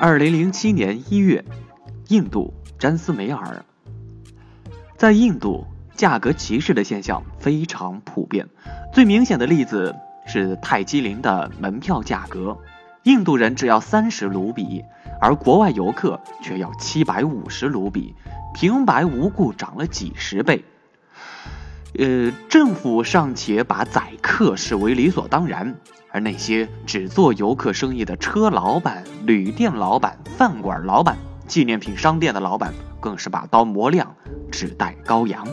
二零零七年一月，印度詹斯梅尔。在印度，价格歧视的现象非常普遍。最明显的例子是泰姬陵的门票价格，印度人只要三十卢比，而国外游客却要七百五十卢比，平白无故涨了几十倍。呃，政府尚且把宰客视为理所当然，而那些只做游客生意的车老板、旅店老板、饭馆老板、纪念品商店的老板，更是把刀磨亮，只待羔羊。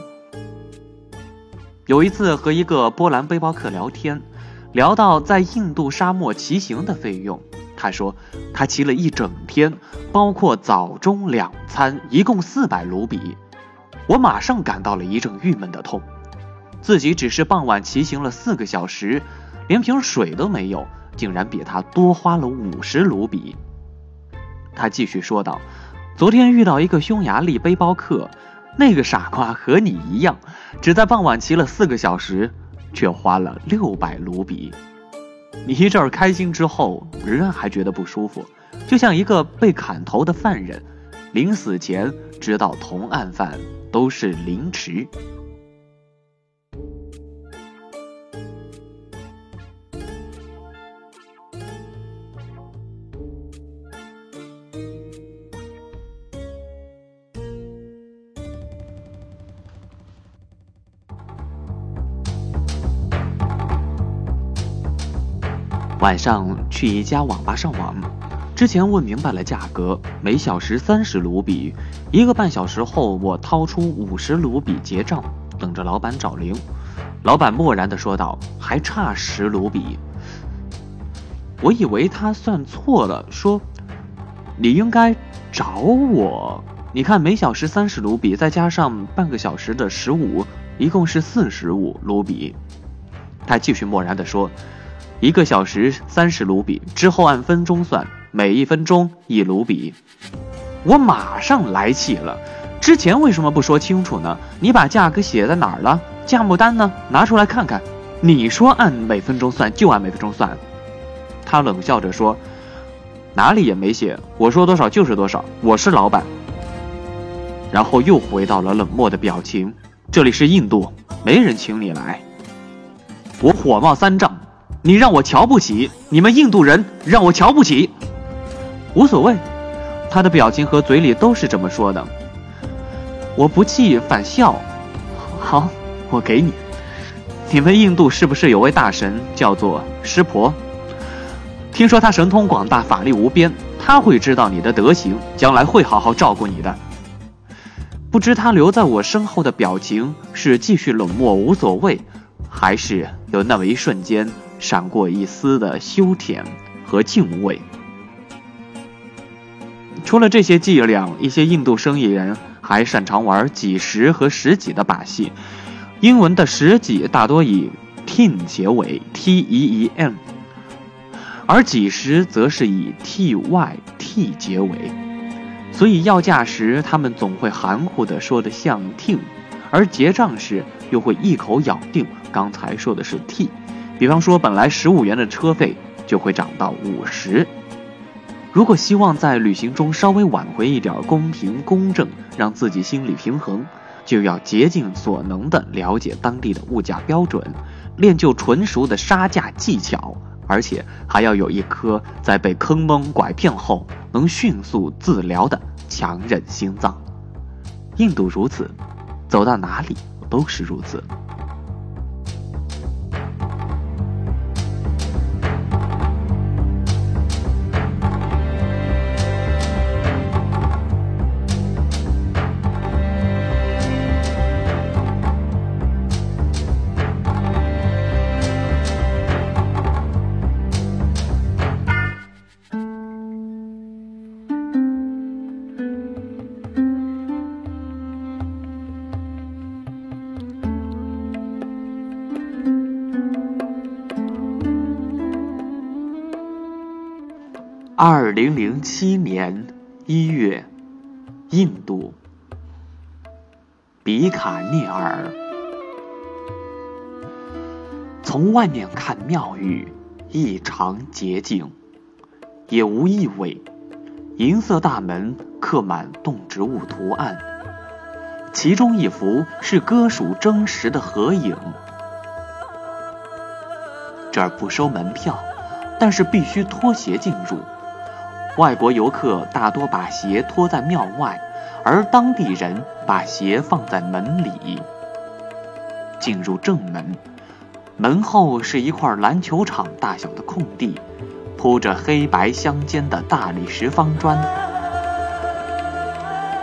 有一次和一个波兰背包客聊天，聊到在印度沙漠骑行的费用，他说他骑了一整天，包括早中两餐，一共四百卢比。我马上感到了一阵郁闷的痛。自己只是傍晚骑行了四个小时，连瓶水都没有，竟然比他多花了五十卢比。他继续说道：“昨天遇到一个匈牙利背包客，那个傻瓜和你一样，只在傍晚骑了四个小时，却花了六百卢比。你一阵儿开心之后，仍然还觉得不舒服，就像一个被砍头的犯人，临死前知道同案犯都是凌迟。”晚上去一家网吧上网，之前问明白了价格，每小时三十卢比。一个半小时后，我掏出五十卢比结账，等着老板找零。老板漠然地说道：“还差十卢比。”我以为他算错了，说：“你应该找我。你看，每小时三十卢比，再加上半个小时的十五，一共是四十五卢比。”他继续漠然地说。一个小时三十卢比，之后按分钟算，每一分钟一卢比。我马上来气了，之前为什么不说清楚呢？你把价格写在哪儿了？价目单呢？拿出来看看。你说按每分钟算就按每分钟算。他冷笑着说：“哪里也没写，我说多少就是多少，我是老板。”然后又回到了冷漠的表情。这里是印度，没人请你来。我火冒三丈。你让我瞧不起你们印度人，让我瞧不起，无所谓。他的表情和嘴里都是这么说的。我不气反笑。好，我给你。你们印度是不是有位大神叫做湿婆？听说他神通广大，法力无边，他会知道你的德行，将来会好好照顾你的。不知他留在我身后的表情是继续冷漠无所谓，还是有那么一瞬间。闪过一丝的羞甜和敬畏。除了这些伎俩，一些印度生意人还擅长玩几十和十几的把戏。英文的十几大多以 ten 结尾，t e e n，而几十则是以 t y t 结尾。所以要价时，他们总会含糊的说的像 t，而结账时又会一口咬定刚才说的是 t。比方说，本来十五元的车费就会涨到五十。如果希望在旅行中稍微挽回一点公平公正，让自己心理平衡，就要竭尽所能地了解当地的物价标准，练就纯熟的杀价技巧，而且还要有一颗在被坑蒙拐骗后能迅速自疗的强韧心脏。印度如此，走到哪里都是如此。二零零七年一月，印度比卡涅尔。从外面看，庙宇异常洁净，也无异味。银色大门刻满动植物图案，其中一幅是鸽鼠争食的合影。这儿不收门票，但是必须脱鞋进入。外国游客大多把鞋脱在庙外，而当地人把鞋放在门里。进入正门，门后是一块篮球场大小的空地，铺着黑白相间的大理石方砖，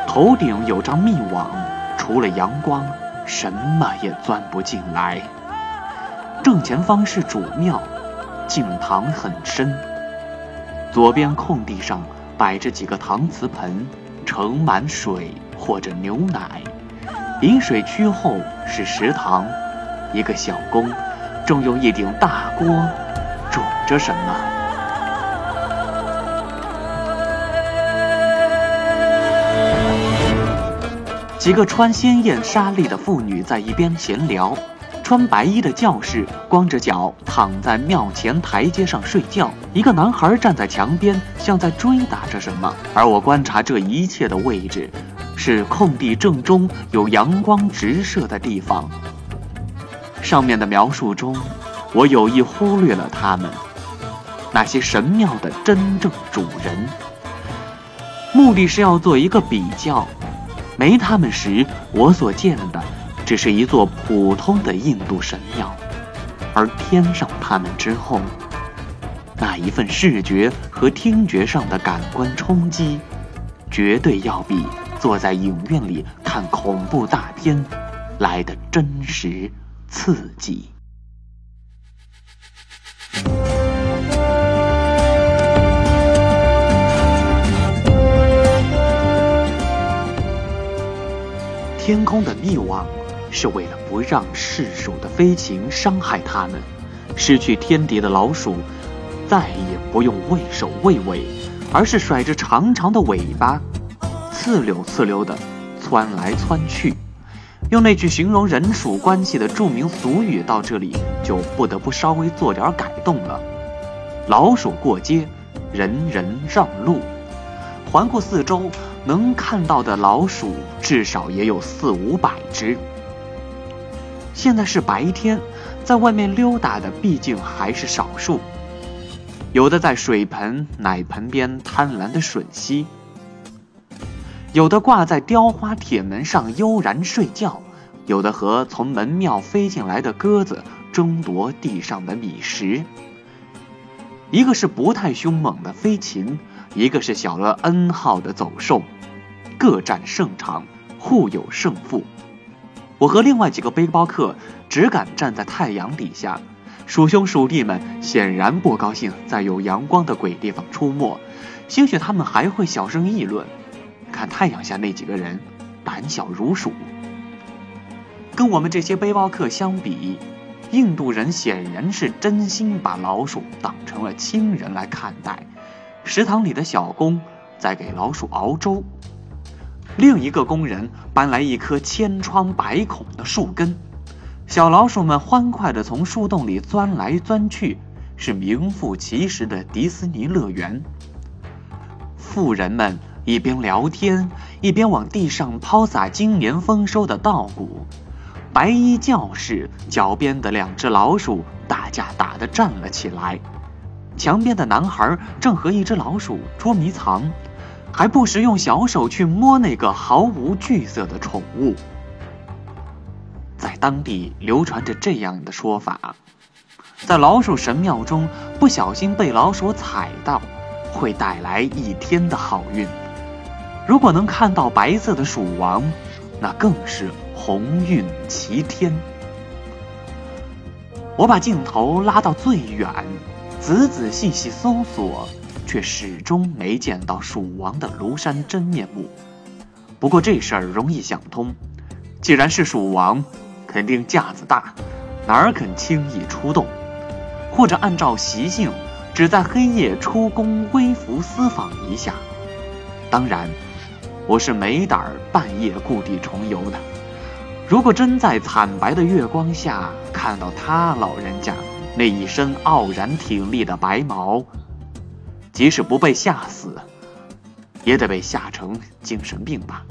头顶有张密网，除了阳光，什么也钻不进来。正前方是主庙，敬堂很深。左边空地上摆着几个搪瓷盆，盛满水或者牛奶。饮水区后是食堂，一个小工正用一顶大锅煮着什么。几个穿鲜艳纱丽的妇女在一边闲聊。穿白衣的教士光着脚躺在庙前台阶上睡觉，一个男孩站在墙边，像在追打着什么。而我观察这一切的位置，是空地正中有阳光直射的地方。上面的描述中，我有意忽略了他们，那些神庙的真正主人。目的是要做一个比较，没他们时我所见的。只是一座普通的印度神庙，而添上它们之后，那一份视觉和听觉上的感官冲击，绝对要比坐在影院里看恐怖大片来的真实刺激。天空的密网。是为了不让世鼠的飞禽伤害它们，失去天敌的老鼠再也不用畏首畏尾，而是甩着长长的尾巴，刺溜刺溜的窜来窜去。用那句形容人鼠关系的著名俗语到这里，就不得不稍微做点改动了。老鼠过街，人人让路。环顾四周，能看到的老鼠至少也有四五百只。现在是白天，在外面溜达的毕竟还是少数。有的在水盆、奶盆边贪婪的吮吸，有的挂在雕花铁门上悠然睡觉，有的和从门庙飞进来的鸽子争夺地上的米食。一个是不太凶猛的飞禽，一个是小了 N 号的走兽，各占胜场，互有胜负。我和另外几个背包客只敢站在太阳底下，鼠兄鼠弟们显然不高兴在有阳光的鬼地方出没，兴许他们还会小声议论：看太阳下那几个人，胆小如鼠。跟我们这些背包客相比，印度人显然是真心把老鼠当成了亲人来看待。食堂里的小工在给老鼠熬粥。另一个工人搬来一棵千疮百孔的树根，小老鼠们欢快地从树洞里钻来钻去，是名副其实的迪士尼乐园。富人们一边聊天，一边往地上抛洒今年丰收的稻谷。白衣教士脚边的两只老鼠打架打得站了起来，墙边的男孩正和一只老鼠捉迷藏。还不时用小手去摸那个毫无惧色的宠物。在当地流传着这样的说法：在老鼠神庙中不小心被老鼠踩到，会带来一天的好运；如果能看到白色的鼠王，那更是鸿运齐天。我把镜头拉到最远，仔仔细细搜索。却始终没见到蜀王的庐山真面目。不过这事儿容易想通，既然是蜀王，肯定架子大，哪儿肯轻易出动？或者按照习性，只在黑夜出宫微服私访一下。当然，我是没胆儿半夜故地重游的。如果真在惨白的月光下看到他老人家那一身傲然挺立的白毛，即使不被吓死，也得被吓成精神病吧。